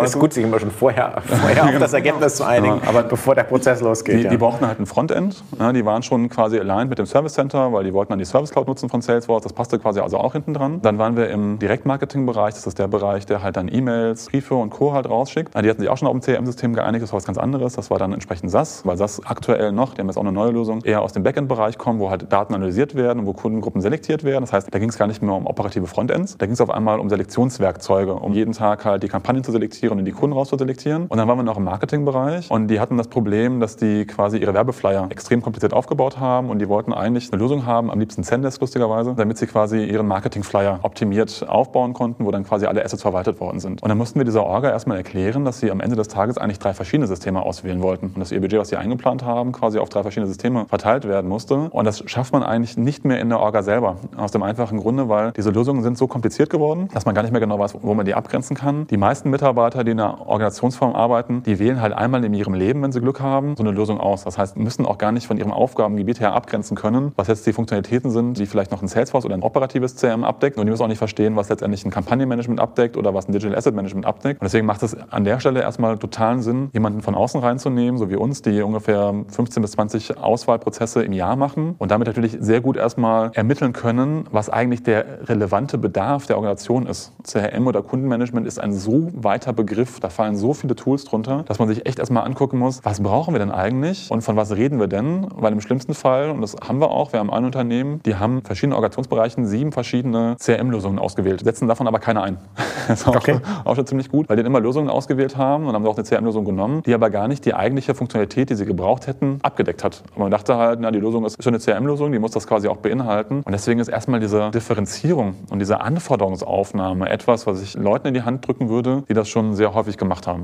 Es ist gut, sich immer schon vorher, vorher auf das Ergebnis zu einigen, ja, aber bevor der Prozess losgeht. Die, ja. die brauchten halt ein Frontend. Ja, die waren schon quasi aligned mit dem Service Center, weil die wollten dann die Service Cloud nutzen von Salesforce. Das passte quasi also auch hinten dran. Dann waren wir im Direktmarketing-Bereich. Das ist der Bereich, der halt dann E-Mails, Briefe und Co. halt rausschickt. Die hatten sich auch schon auf dem CRM-System geeinigt. Das war was ganz anderes. Das war dann entsprechend SAS, weil SAS aktuell noch, die haben jetzt auch eine neue Lösung, eher aus dem Backend-Bereich kommen, wo halt Daten analysiert werden und wo Kundengruppen selektiert werden. Das heißt, da ging es gar nicht mehr um operative Frontends. Da ging es auf einmal um Selektionswerkzeuge, um jeden Tag halt die Kampagnen zu selektieren und die Kunden rauszuselektieren. Und dann waren wir noch im Marketing-Bereich und die hatten das Problem, dass die quasi ihre Werbeflyer extrem kompliziert aufgebaut haben und die wollten eigentlich eine Lösung haben, am liebsten Zendesk lustigerweise, damit sie quasi ihren Marketing-Flyer optimiert aufbauen konnten, wo dann quasi alle Assets verwaltet worden sind. Und dann mussten wir dieser Orga erstmal erklären, dass sie am Ende des Tages eigentlich drei verschiedene Systeme auswählen wollten und dass ihr Budget, was sie eingeplant haben, quasi auf drei verschiedene Systeme verteilt werden musste. Und das schafft man eigentlich nicht mehr in der Orga selber. Aus dem einfachen Grunde, weil diese Lösungen sind so kompliziert geworden, dass man gar nicht mehr genau weiß, wo man die abgrenzen kann. Die meisten Mitarbeiter, die in einer Organisationsform arbeiten, die wählen halt einmal in ihrem Leben, wenn sie Glück haben, so eine Lösung aus. Das heißt, müssen auch gar nicht von ihrem Aufgabengebiet her abgrenzen können, was jetzt die Funktionalitäten sind, die vielleicht noch ein Salesforce oder ein operatives CRM abdeckt. Und die müssen auch nicht verstehen, was letztendlich ein Kampagnenmanagement abdeckt oder was ein Digital Asset Management abdeckt. Und deswegen macht es an der Stelle erstmal totalen Sinn, jemanden von außen reinzunehmen, so wie uns, die ungefähr 15 bis 20 Auswahlprozesse im Jahr machen und damit natürlich sehr gut erstmal ermitteln können, was eigentlich der relevante Bedarf der Organisation ist. CRM oder Kundenmanagement ist ein so weiter Begriff, da fallen so viele Tools drunter, dass man sich echt erstmal angucken muss, was brauchen wir denn eigentlich und von was reden wir denn? Weil im schlimmsten Fall, und das haben wir auch, wir haben ein Unternehmen, die haben verschiedene Organisationsbereichen sieben verschiedene CRM-Lösungen ausgewählt, setzen davon aber keine ein. Das ist auch, okay. auch schon ziemlich gut, weil die immer Lösungen ausgewählt haben und haben auch eine CRM-Lösung genommen, die aber gar nicht die eigentliche Funktionalität, die sie gebraucht hätten, abgedeckt hat. Aber man dachte halt, na, die Lösung ist schon eine CRM-Lösung, die muss das quasi auch beinhalten. Und deswegen ist erstmal diese Differenzierung und diese Anforderungsaufnahme etwas, was ich Leuten in die Hand drücken würde, die das schon sehr häufig gemacht haben.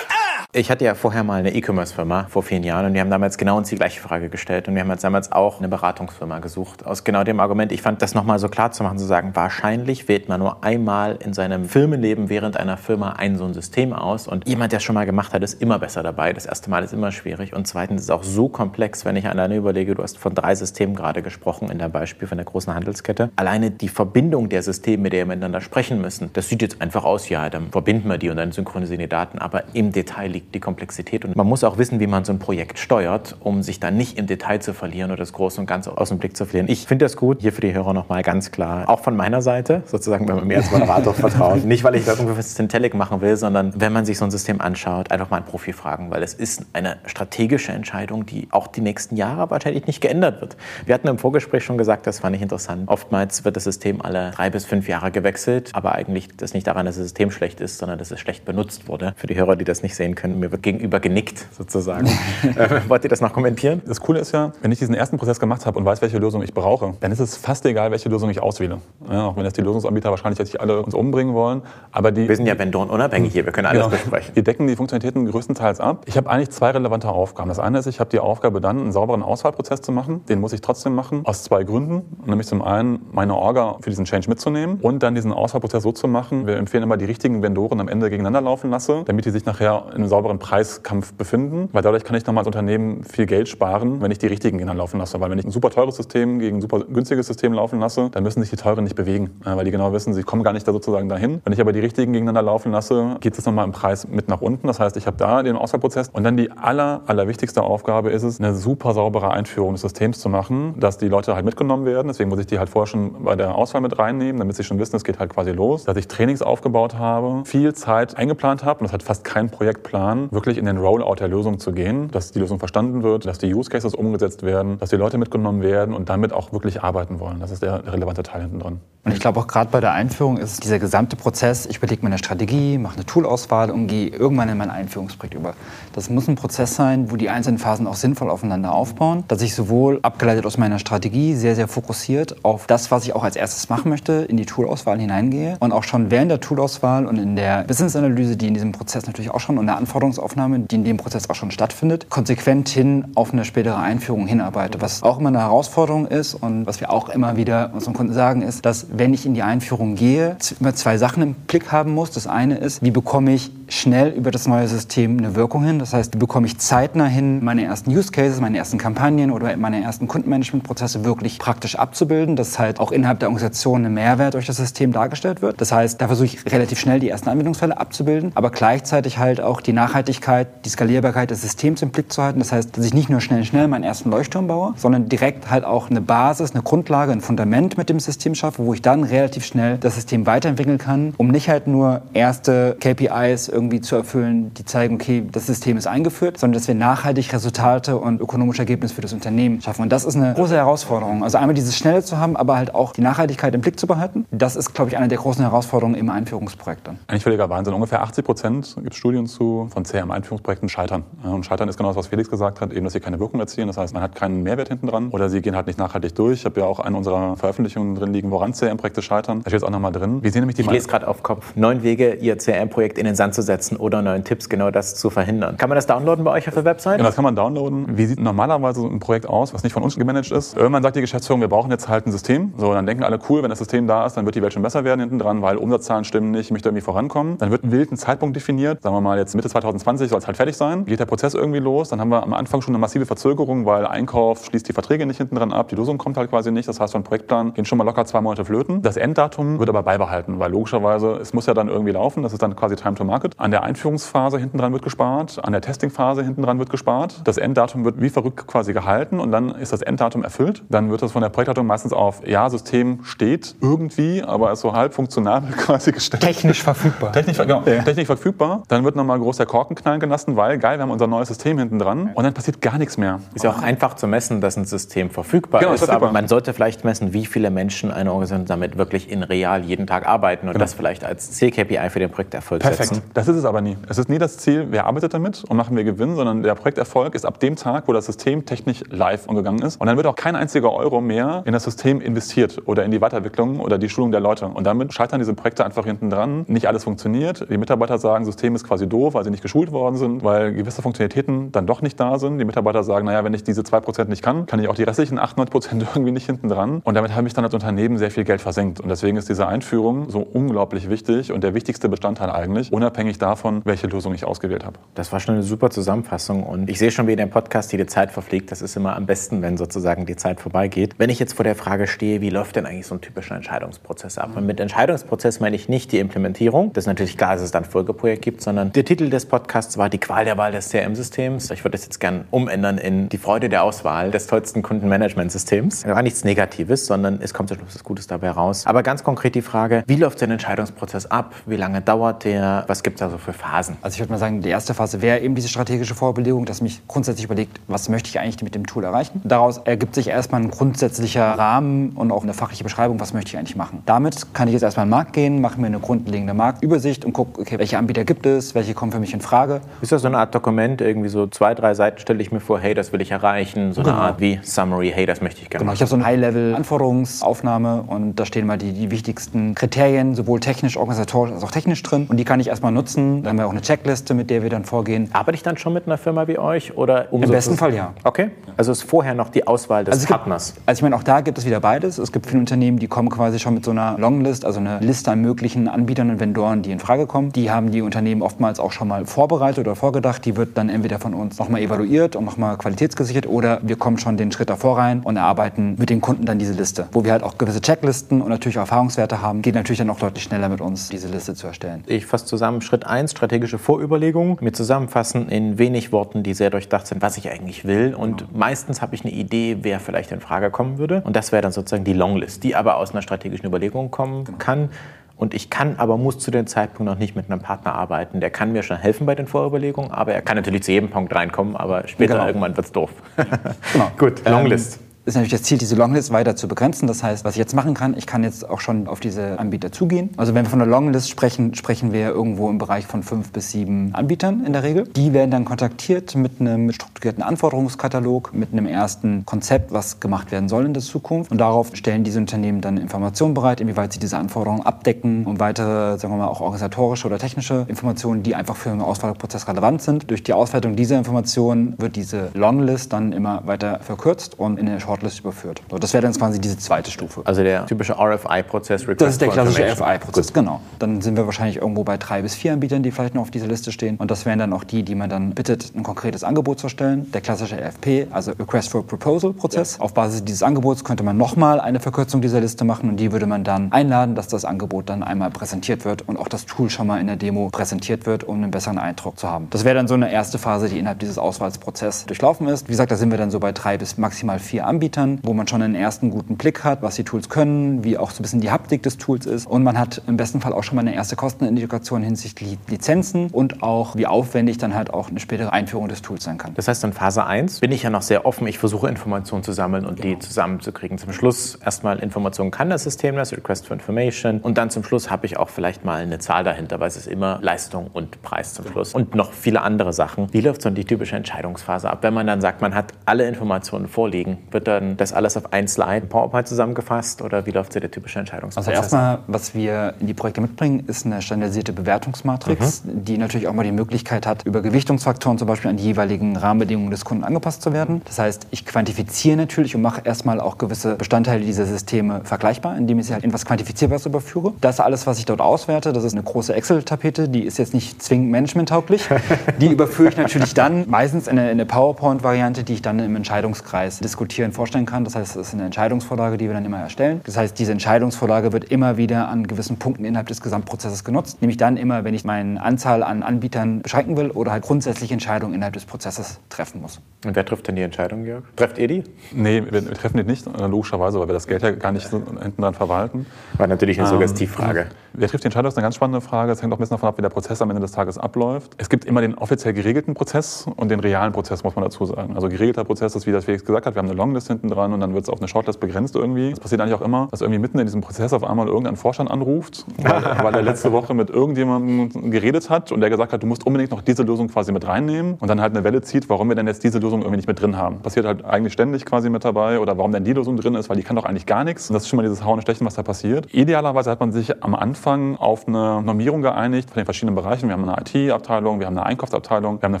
Ich hatte ja vorher mal eine E-Commerce-Firma vor vielen Jahren und wir haben damals genau uns die gleiche Frage gestellt und wir haben jetzt damals auch eine Beratungsfirma gesucht. Aus genau dem Argument, ich fand das nochmal so klar zu machen, zu sagen, wahrscheinlich wählt man nur einmal in seinem Firmenleben während einer Firma ein so ein System aus und jemand, der es schon mal gemacht hat, ist immer besser dabei. Das erste Mal ist immer schwierig und zweitens ist es auch so komplex, wenn ich alleine überlege, du hast von drei Systemen gerade gesprochen in dem Beispiel von der großen Handelskette. Alleine die Verbindung der Systeme, mit der wir miteinander sprechen müssen, das sieht jetzt einfach aus, ja, dann verbinden wir die und dann synchronisieren die Daten, aber im Detail liegt die Komplexität und man muss auch wissen, wie man so ein Projekt steuert, um sich dann nicht im Detail zu verlieren oder das Große und Ganze aus dem Blick zu verlieren. Ich finde das gut, hier für die Hörer nochmal ganz klar, auch von meiner Seite, sozusagen, wenn man mir als Moderator vertraut. Nicht, weil ich da irgendwie was Centelic machen will, sondern wenn man sich so ein System anschaut, einfach mal einen Profi fragen, weil es ist eine strategische Entscheidung, die auch die nächsten Jahre wahrscheinlich nicht geändert wird. Wir hatten im Vorgespräch schon gesagt, das fand ich interessant. Oftmals wird das System alle drei bis fünf Jahre gewechselt, aber eigentlich das nicht daran, dass das System schlecht ist, sondern dass es schlecht benutzt wurde. Für die Hörer, die das nicht sehen können, mir wird gegenüber genickt sozusagen. äh, wollt ihr das noch kommentieren? Das Coole ist ja, wenn ich diesen ersten Prozess gemacht habe und weiß, welche Lösung ich brauche, dann ist es fast egal, welche Lösung ich auswähle. Ja, auch wenn jetzt die Lösungsanbieter wahrscheinlich jetzt nicht alle uns umbringen wollen. Aber die, wir sind ja Vendoren unabhängig hier, wir können alles genau, besprechen. Die decken die Funktionalitäten größtenteils ab. Ich habe eigentlich zwei relevante Aufgaben. Das eine ist, ich habe die Aufgabe dann, einen sauberen Auswahlprozess zu machen. Den muss ich trotzdem machen, aus zwei Gründen. Nämlich zum einen, meine Orga für diesen Change mitzunehmen und dann diesen Auswahlprozess so zu machen. Wir empfehlen immer, die richtigen Vendoren am Ende gegeneinander laufen lasse, damit die sich nachher in einem sauberen Preiskampf befinden. Weil dadurch kann ich nochmal als Unternehmen viel Geld sparen, wenn ich die richtigen gegeneinander laufen lasse. Weil wenn ich ein super teures System gegen ein super günstiges System laufen lasse, dann müssen sich die teuren nicht bewegen. Weil die genau wissen, sie kommen gar nicht da sozusagen dahin. Wenn ich aber die richtigen gegeneinander laufen lasse, geht es nochmal im Preis mit nach unten. Das heißt, ich habe da den Auswahlprozess. Und dann die aller, allerwichtigste Aufgabe ist es, eine super saubere Einführung des Systems zu machen, dass die Leute halt mitgenommen werden. Deswegen muss ich die halt vorher schon bei der Auswahl mit reinnehmen, damit sie schon wissen, es geht halt quasi los. Dass ich Trainings aufgebaut habe, viel Zeit eingeplant habe, und das hat fast kein Projektplan, wirklich in den Rollout der Lösung zu gehen, dass die Lösung verstanden wird, dass die Use Cases umgesetzt werden, dass die Leute mitgenommen werden und damit auch wirklich arbeiten wollen. Das ist der relevante Teil hinten drin. Und ich glaube auch gerade bei der Einführung ist dieser gesamte Prozess, ich überlege mir eine Strategie, mache eine Toolauswahl und gehe irgendwann in mein Einführungsprojekt über. Das muss ein Prozess sein, wo die einzelnen Phasen auch sinnvoll aufeinander aufbauen, dass ich sowohl abgeleitet aus meiner Strategie sehr, sehr fokussiert auf das, was ich auch als erstes machen möchte, in die Toolauswahl hineingehe und auch schon während der Toolauswahl und in der Business-Analyse, die in diesem Prozess natürlich auch schon und der Anforderungsaufnahme, die in dem Prozess auch schon stattfindet, konsequent hin auf eine spätere Einführung hinarbeite. Was auch immer eine Herausforderung ist und was wir auch immer wieder unseren Kunden sagen, ist, dass wenn ich in die Einführung gehe, immer zwei Sachen im Blick haben muss. Das eine ist, wie bekomme ich schnell über das neue System eine Wirkung hin? Das heißt, bekomme ich zeitnah hin, meine ersten Use Cases, meine ersten Kampagnen oder meine ersten Kundenmanagement-Prozesse wirklich praktisch abzubilden, dass halt auch innerhalb der Organisation ein Mehrwert durch das System dargestellt wird. Das heißt, da versuche ich relativ schnell die ersten Anwendungsfälle abzubilden, aber gleichzeitig halt auch die Nachhaltigkeit, die Skalierbarkeit des Systems im Blick zu halten. Das heißt, dass ich nicht nur schnell, schnell meinen ersten Leuchtturm baue, sondern direkt halt auch eine Basis, eine Grundlage, ein Fundament mit dem System schaffe, wo ich dann relativ schnell das System weiterentwickeln kann, um nicht halt nur erste KPIs irgendwie zu erfüllen, die zeigen, okay, das System ist eingeführt, sondern dass wir nachhaltig Resultate und ökonomische Ergebnisse für das Unternehmen schaffen. Und das ist eine große Herausforderung. Also einmal dieses Schnelle zu haben, aber halt auch die Nachhaltigkeit im Blick zu behalten. Das ist, glaube ich, eine der großen Herausforderungen im Einführungsprojekt dann. Eigentlich völliger Wahnsinn. Ungefähr 80 Prozent gibt es Studien zu von CRM-Einführungsprojekten scheitern. Und scheitern ist genau das, was Felix gesagt hat, eben, dass sie keine Wirkung erzielen. Das heißt, man hat keinen Mehrwert hinten dran oder sie gehen halt nicht nachhaltig durch. Ich habe ja auch eine unserer Veröffentlichungen drin liegen, woran CRM-Projekte scheitern. Da steht es auch nochmal drin. Wir sehen nämlich die ich lese gerade auf Kopf. Neun Wege, Ihr CRM-Projekt in den Sand zu setzen oder neun Tipps, genau das zu verhindern. Kann man das downloaden bei euch auf der Website? Ja, das kann man downloaden. Wie sieht normalerweise so ein Projekt aus, was nicht von uns gemanagt ist? Irgendwann sagt die Geschäftsführung, wir brauchen jetzt halt ein System. So, dann denken alle, cool, wenn das System da ist, dann wird die Welt schon besser werden hinten dran, weil Umsatzzahlen stimmen nicht, ich möchte irgendwie vorankommen. Dann wird ein wilden Zeitpunkt definiert. Sagen wir mal, jetzt Mitte 2020 soll es halt fertig sein. Geht der Prozess irgendwie los. Dann haben wir am Anfang schon eine massive Verzögerung, weil Einkauf schließt die Verträge nicht hinten dran ab. Die Lösung kommt halt quasi nicht. Das heißt, beim Projektplan gehen schon mal locker zwei Monate flöten. Das Enddatum wird aber beibehalten, weil logischerweise, es muss ja dann irgendwie laufen. Das ist dann quasi Time to Market. An der Einführungsphase hinten dran wird gespart. An der Testingphase hinten dran wird gespart. Das Enddatum wird wie verrückt quasi gehalten und dann ist das Enddatum erfüllt. Dann wird das von der Projektleitung meistens auf, ja, System steht irgendwie, aber ist so halb funktionabel quasi gestellt. Technisch verfügbar. Technisch, genau, ja. Technisch verfügbar. Dann wird nochmal groß der Korken knallen gelassen, weil geil, wir haben unser neues System hinten dran und dann passiert gar nichts mehr. Ist ja auch einfach zu messen, dass ein System verfügbar genau, ist, verfügbar. aber man sollte vielleicht messen, wie viele Menschen eine Organisation damit wirklich in real jeden Tag arbeiten und genau. das vielleicht als CKPI für den Projekterfolg Perfekt. setzen. Das Das ist es aber nie. Es ist nie das Ziel, wer arbeitet damit und machen wir Gewinn, sondern der Projekterfolg ist ab dem Tag, wo das System technisch live umgegangen ist. Und dann wird auch kein einziger Euro mehr in das System investiert oder in die Weiterentwicklung oder die Schulung der Leute. Und damit scheitern diese Projekte einfach hinten dran. Nicht alles funktioniert. Die Mitarbeiter sagen, System ist quasi doof, weil sie nicht geschult worden sind, weil gewisse Funktionalitäten dann doch nicht da sind. Die Mitarbeiter sagen, naja, wenn ich diese 2% nicht kann, kann ich auch die restlichen 98% irgendwie nicht hinten dran. Und damit habe ich dann als Unternehmen sehr viel Geld versenkt. Und deswegen ist diese Einführung so unglaublich wichtig und der wichtigste Bestandteil eigentlich, unabhängig davon, welche Lösung ich ausgewählt habe. Das war schon eine super Zusammenfassung und ich sehe schon, wie in dem Podcast die Zeit verfliegt. Das ist immer am besten, wenn sozusagen die Zeit vorbeigeht. Wenn ich jetzt vor der Frage stehe, wie läuft denn eigentlich so ein typischer Entscheidungsprozess ab? Und mit Entscheidungsprozess meine ich nicht die Implementierung. Das ist natürlich klar, dass es dann Folgeprojekt gibt, sondern der Titel des Podcasts war die Qual der Wahl des CRM-Systems. Ich würde das jetzt gern umändern in die Freude der Auswahl des tollsten Kundenmanagementsystems. Das war nichts Negatives, sondern es kommt zum Schluss was Gutes dabei raus. Aber ganz konkret die Frage, wie läuft so ein Entscheidungsprozess ab? Wie lange dauert der? Was gibt es da so für Phasen? Also ich würde mal sagen, die erste Phase wäre eben diese strategische Vorbelegung, dass mich grundsätzlich überlegt, was möchte ich eigentlich mit dem Tool erreichen. Daraus ergibt sich erstmal ein grundsätzlicher Rahmen und auch eine fachliche Beschreibung, was möchte ich eigentlich machen. Damit kann ich jetzt erstmal in den Markt gehen, mache mir eine grundlegende Marktübersicht und gucke, okay, welche Anbieter gibt es, welche kommen für mich in Frage. Ist das so eine Art Dokument, irgendwie so zwei, drei Seiten stelle ich mir vor, hey, das will ich erreichen, so eine Genau. Art wie Summary, hey, das möchte ich gerne Genau, ich habe so eine High-Level-Anforderungsaufnahme und da stehen mal die, die wichtigsten Kriterien, sowohl technisch, organisatorisch als auch technisch drin. Und die kann ich erstmal nutzen. Da haben wir auch eine Checkliste, mit der wir dann vorgehen. Arbeite ich dann schon mit einer Firma wie euch? Oder Im besten Fall ja. Okay. Also ist vorher noch die Auswahl des Also es gibt, Partners. also ich meine, auch da gibt es wieder beides. Es gibt viele Unternehmen, die kommen quasi schon mit so einer Longlist, also eine Liste an möglichen Anbietern und Vendoren, die in Frage kommen. Die haben die Unternehmen oftmals auch schon mal vorbereitet oder vorgedacht. Die wird dann entweder von uns nochmal evaluiert und nochmal qualitätsgesichert oder wir kommen schon den Schritt davor rein und erarbeiten mit den Kunden dann diese Liste. Wo wir halt auch gewisse Checklisten und natürlich auch Erfahrungswerte haben, geht natürlich dann auch deutlich schneller mit uns, diese Liste zu erstellen. Ich fasse zusammen Schritt 1, strategische Vorüberlegungen. Mir zusammenfassen in wenig Worten, die sehr durchdacht sind, was ich eigentlich will. Und meistens habe ich eine Idee, wer vielleicht in Frage kommen würde. Und das wäre dann sozusagen die Longlist, die aber aus einer strategischen Überlegung kommen kann. Und ich kann, aber muss zu dem Zeitpunkt noch nicht mit einem Partner arbeiten. Der kann mir schon helfen bei den Vorüberlegungen, aber er kann natürlich zu jedem Punkt reinkommen, aber später Genau. irgendwann wird es doof. Genau. Gut, Longlist. Ähm, ist natürlich das Ziel, diese Longlist weiter zu begrenzen. Das heißt, was ich jetzt machen kann, ich kann jetzt auch schon auf diese Anbieter zugehen. Also wenn wir von der Longlist sprechen, sprechen wir irgendwo im Bereich von fünf bis sieben Anbietern in der Regel. Die werden dann kontaktiert mit einem strukturierten Anforderungskatalog, mit einem ersten Konzept, was gemacht werden soll in der Zukunft. Und darauf stellen diese Unternehmen dann Informationen bereit, inwieweit sie diese Anforderungen abdecken und weitere, sagen wir mal, auch organisatorische oder technische Informationen, die einfach für den Auswahlprozess relevant sind. Durch die Auswertung dieser Informationen wird diese Longlist dann immer weiter verkürzt und in eine Shortlist überführt. Das wäre dann quasi diese zweite Stufe. Also der typische RFI-Prozess. Das ist der klassische Information. FI-Prozess, genau. Dann sind wir wahrscheinlich irgendwo bei drei bis vier Anbietern, die vielleicht noch auf dieser Liste stehen. Und das wären dann auch die, die man dann bittet, ein konkretes Angebot zu erstellen. Der klassische RFP, also Request for Proposal-Prozess. Auf Basis dieses Angebots könnte man nochmal eine Verkürzung dieser Liste machen und die würde man dann einladen, dass das Angebot dann einmal präsentiert wird und auch das Tool schon mal in der Demo präsentiert wird, um einen besseren Eindruck zu haben. Das wäre dann so eine erste Phase, die innerhalb dieses Auswahlprozesses durchlaufen ist. Wie gesagt, da sind wir dann so bei drei bis maximal vier Anbietern, wo man schon einen ersten guten Blick hat, was die Tools können, wie auch so ein bisschen die Haptik des Tools ist. Und man hat im besten Fall auch schon mal eine erste Kostenindikation hinsichtlich Lizenzen und auch wie aufwendig dann halt auch eine spätere Einführung des Tools sein kann. Das heißt, in Phase 1 bin ich ja noch sehr offen. Ich versuche Informationen zu sammeln und die zusammenzukriegen. Zum Schluss erstmal Informationen kann das System, das Request for Information. Und dann zum Schluss habe ich auch vielleicht mal eine Zahl dahinter, weil es ist immer Leistung und Preis zum Schluss. Und noch viele andere Sachen. Wie läuft so die typische Entscheidungsphase ab? Wenn man dann sagt, man hat alle Informationen vorliegen, wird dann das alles auf ein Slide in PowerPoint zusammengefasst oder wie läuft so der typische Also Entscheidungsprozess? erstmal, was wir in die Projekte mitbringen, ist eine standardisierte Bewertungsmatrix, die natürlich auch mal die Möglichkeit hat, über Gewichtungsfaktoren zum Beispiel an die jeweiligen Rahmenbedingungen des Kunden angepasst zu werden. Das heißt, ich quantifiziere natürlich und mache erstmal auch gewisse Bestandteile dieser Systeme vergleichbar, indem ich sie halt in etwas Quantifizierbares überführe. Das alles, was ich dort auswerte, das ist eine große Excel-Tapete, die ist jetzt nicht zwingend managementtauglich. Die überführe ich natürlich dann meistens in eine, in eine PowerPoint-Variante, die ich dann im Entscheidungskreis diskutieren vorstellen kann. Das heißt, es ist eine Entscheidungsvorlage, die wir dann immer erstellen. Das heißt, diese Entscheidungsvorlage wird immer wieder an gewissen Punkten innerhalb des Gesamtprozesses genutzt. Nämlich dann immer, wenn ich meine Anzahl an Anbietern beschränken will oder halt grundsätzliche Entscheidungen innerhalb des Prozesses treffen muss. und wer trifft denn die Entscheidung, Georg? Trefft ihr die? Nee, wir, wir treffen die nicht, logischerweise, weil wir das Geld ja gar nicht so hinten dran verwalten. War natürlich eine Ähm, Suggestivfrage. Wer trifft die Entscheidung, ist eine ganz spannende Frage. Es hängt auch ein bisschen davon ab, wie der Prozess am Ende des Tages abläuft. Es gibt immer den offiziell geregelten Prozess und den realen Prozess, muss man dazu sagen. Also geregelter Prozess ist, wie das Felix gesagt hat, wir haben eine Longlist Shortlist hinten dran und dann wird es auf eine Shortlist begrenzt irgendwie. Das passiert eigentlich auch immer, dass irgendwie mitten in diesem Prozess auf einmal irgendein Vorstand anruft, weil, weil er letzte Woche mit irgendjemandem geredet hat und der gesagt hat, du musst unbedingt noch diese Lösung quasi mit reinnehmen und dann halt eine Welle zieht, warum wir denn jetzt diese Lösung irgendwie nicht mit drin haben. Passiert halt eigentlich ständig quasi mit dabei oder warum denn die Lösung drin ist, weil die kann doch eigentlich gar nichts. Und das ist schon mal dieses Hauen und Stechen, was da passiert. Idealerweise hat man sich am Anfang auf eine Normierung geeinigt von den verschiedenen Bereichen. Wir haben eine IT-Abteilung, wir haben eine Einkaufsabteilung, wir haben eine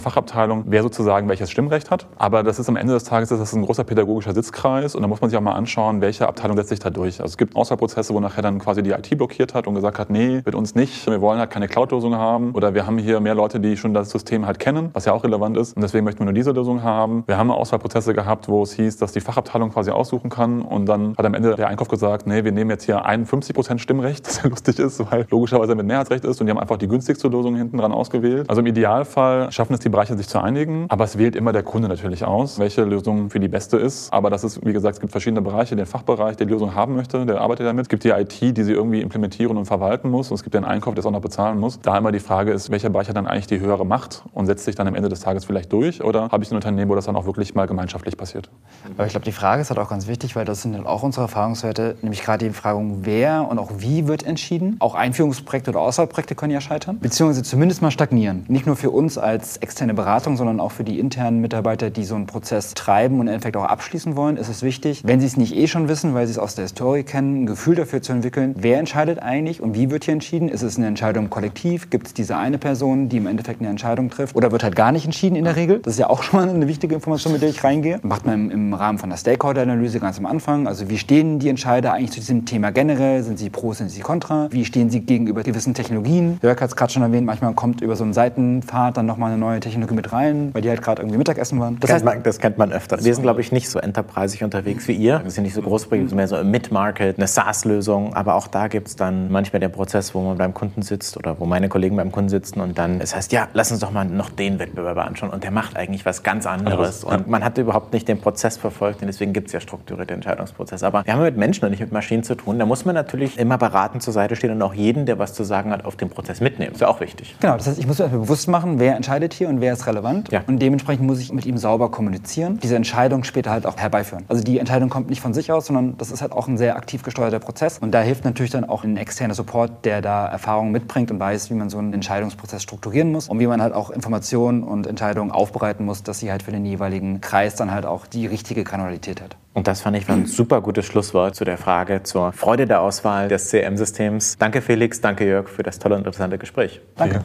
Fachabteilung, wer sozusagen welches Stimmrecht hat. Aber das ist am Ende des Tages ist das ein großer pädagogischer Sitzkreis und da muss man sich auch mal anschauen, welche Abteilung setzt sich da durch. Also es gibt Auswahlprozesse, wo nachher dann quasi die IT blockiert hat und gesagt hat, nee, mit uns nicht, wir wollen halt keine Cloud-Lösung haben oder wir haben hier mehr Leute, die schon das System halt kennen, was ja auch relevant ist und deswegen möchten wir nur diese Lösung haben. Wir haben Auswahlprozesse gehabt, wo es hieß, dass die Fachabteilung quasi aussuchen kann und dann hat am Ende der Einkauf gesagt, nee, wir nehmen jetzt hier 51 Prozent Stimmrecht, was ja lustig ist, weil logischerweise mit Mehrheitsrecht ist und die haben einfach die günstigste Lösung hinten dran ausgewählt. Also im Idealfall schaffen es die Bereiche, sich zu einigen, aber es wählt immer der Kunde natürlich aus, welche Lösung für die beste ist. Aber das ist, wie gesagt, es gibt verschiedene Bereiche, den Fachbereich, der die Lösung haben möchte, der arbeitet damit. Es gibt die IT, die sie irgendwie implementieren und verwalten muss und es gibt den Einkauf, der es auch noch bezahlen muss. Da immer die Frage ist, welcher Bereich hat dann eigentlich die höhere Macht und setzt sich dann am Ende des Tages vielleicht durch oder habe ich ein Unternehmen, wo das dann auch wirklich mal gemeinschaftlich passiert? Aber ich glaube, die Frage ist halt auch ganz wichtig, weil das sind halt auch unsere Erfahrungswerte, nämlich gerade die Frage, wer und auch wie wird entschieden. Auch Einführungsprojekte oder Auswahlprojekte können ja scheitern, beziehungsweise zumindest mal stagnieren. Nicht nur für uns als externe Beratung, sondern auch für die internen Mitarbeiter, die so einen Prozess treiben und im Endeffekt auch abschließen wollen, ist es wichtig, wenn sie es nicht eh schon wissen, weil sie es aus der Historie kennen, ein Gefühl dafür zu entwickeln, wer entscheidet eigentlich und wie wird hier entschieden? Ist es eine Entscheidung kollektiv? Gibt es diese eine Person, die im Endeffekt eine Entscheidung trifft? Oder wird halt gar nicht entschieden in der Regel? Das ist ja auch schon mal eine wichtige Information, mit der ich reingehe. Macht man im, Rahmen von der Stakeholder-Analyse ganz am Anfang. Also wie stehen die Entscheider eigentlich zu diesem Thema generell? Sind sie pro, sind sie kontra? Wie stehen sie gegenüber gewissen Technologien? Jörg hat es gerade schon erwähnt, manchmal kommt über so einen Seitenpfad dann nochmal eine neue Technologie mit rein, weil die halt gerade irgendwie Mittagessen waren. Das, heißt, man, das kennt man öfter. Wir sind, glaube ich, nicht so enterprisig unterwegs wie ihr. Wir sind nicht so groß, wir sind mehr so im Mid-Market, eine SaaS-Lösung. Aber auch da gibt es dann manchmal den Prozess, wo man beim Kunden sitzt oder wo meine Kollegen beim Kunden sitzen und dann, es heißt, ja, lass uns doch mal noch den Wettbewerber anschauen. Und der macht eigentlich was ganz anderes. Und man hat überhaupt nicht den Prozess verfolgt und deswegen gibt es ja strukturierte Entscheidungsprozesse. Aber wir haben mit Menschen und nicht mit Maschinen zu tun. Da muss man natürlich immer beratend zur Seite stehen und auch jeden, der was zu sagen hat, auf den Prozess mitnehmen. Ist ja auch wichtig. Genau, das heißt, ich muss mir bewusst machen, wer entscheidet hier und wer ist relevant. Ja. Und dementsprechend muss ich mit ihm sauber kommunizieren, diese Entscheidung später halt auch herbeiführen. Also die Entscheidung kommt nicht von sich aus, sondern das ist halt auch ein sehr aktiv gesteuerter Prozess. Und da hilft natürlich dann auch ein externer Support, der da Erfahrung mitbringt und weiß, wie man so einen Entscheidungsprozess strukturieren muss und wie man halt auch Informationen und Entscheidungen aufbereiten muss, dass sie halt für den jeweiligen Kreis dann halt auch die richtige Granularität hat. Und das fand ich war ein super gutes Schlusswort zu der Frage zur Freude der Auswahl des CM-Systems. Danke Felix, danke Jörg für das tolle und interessante Gespräch. Danke.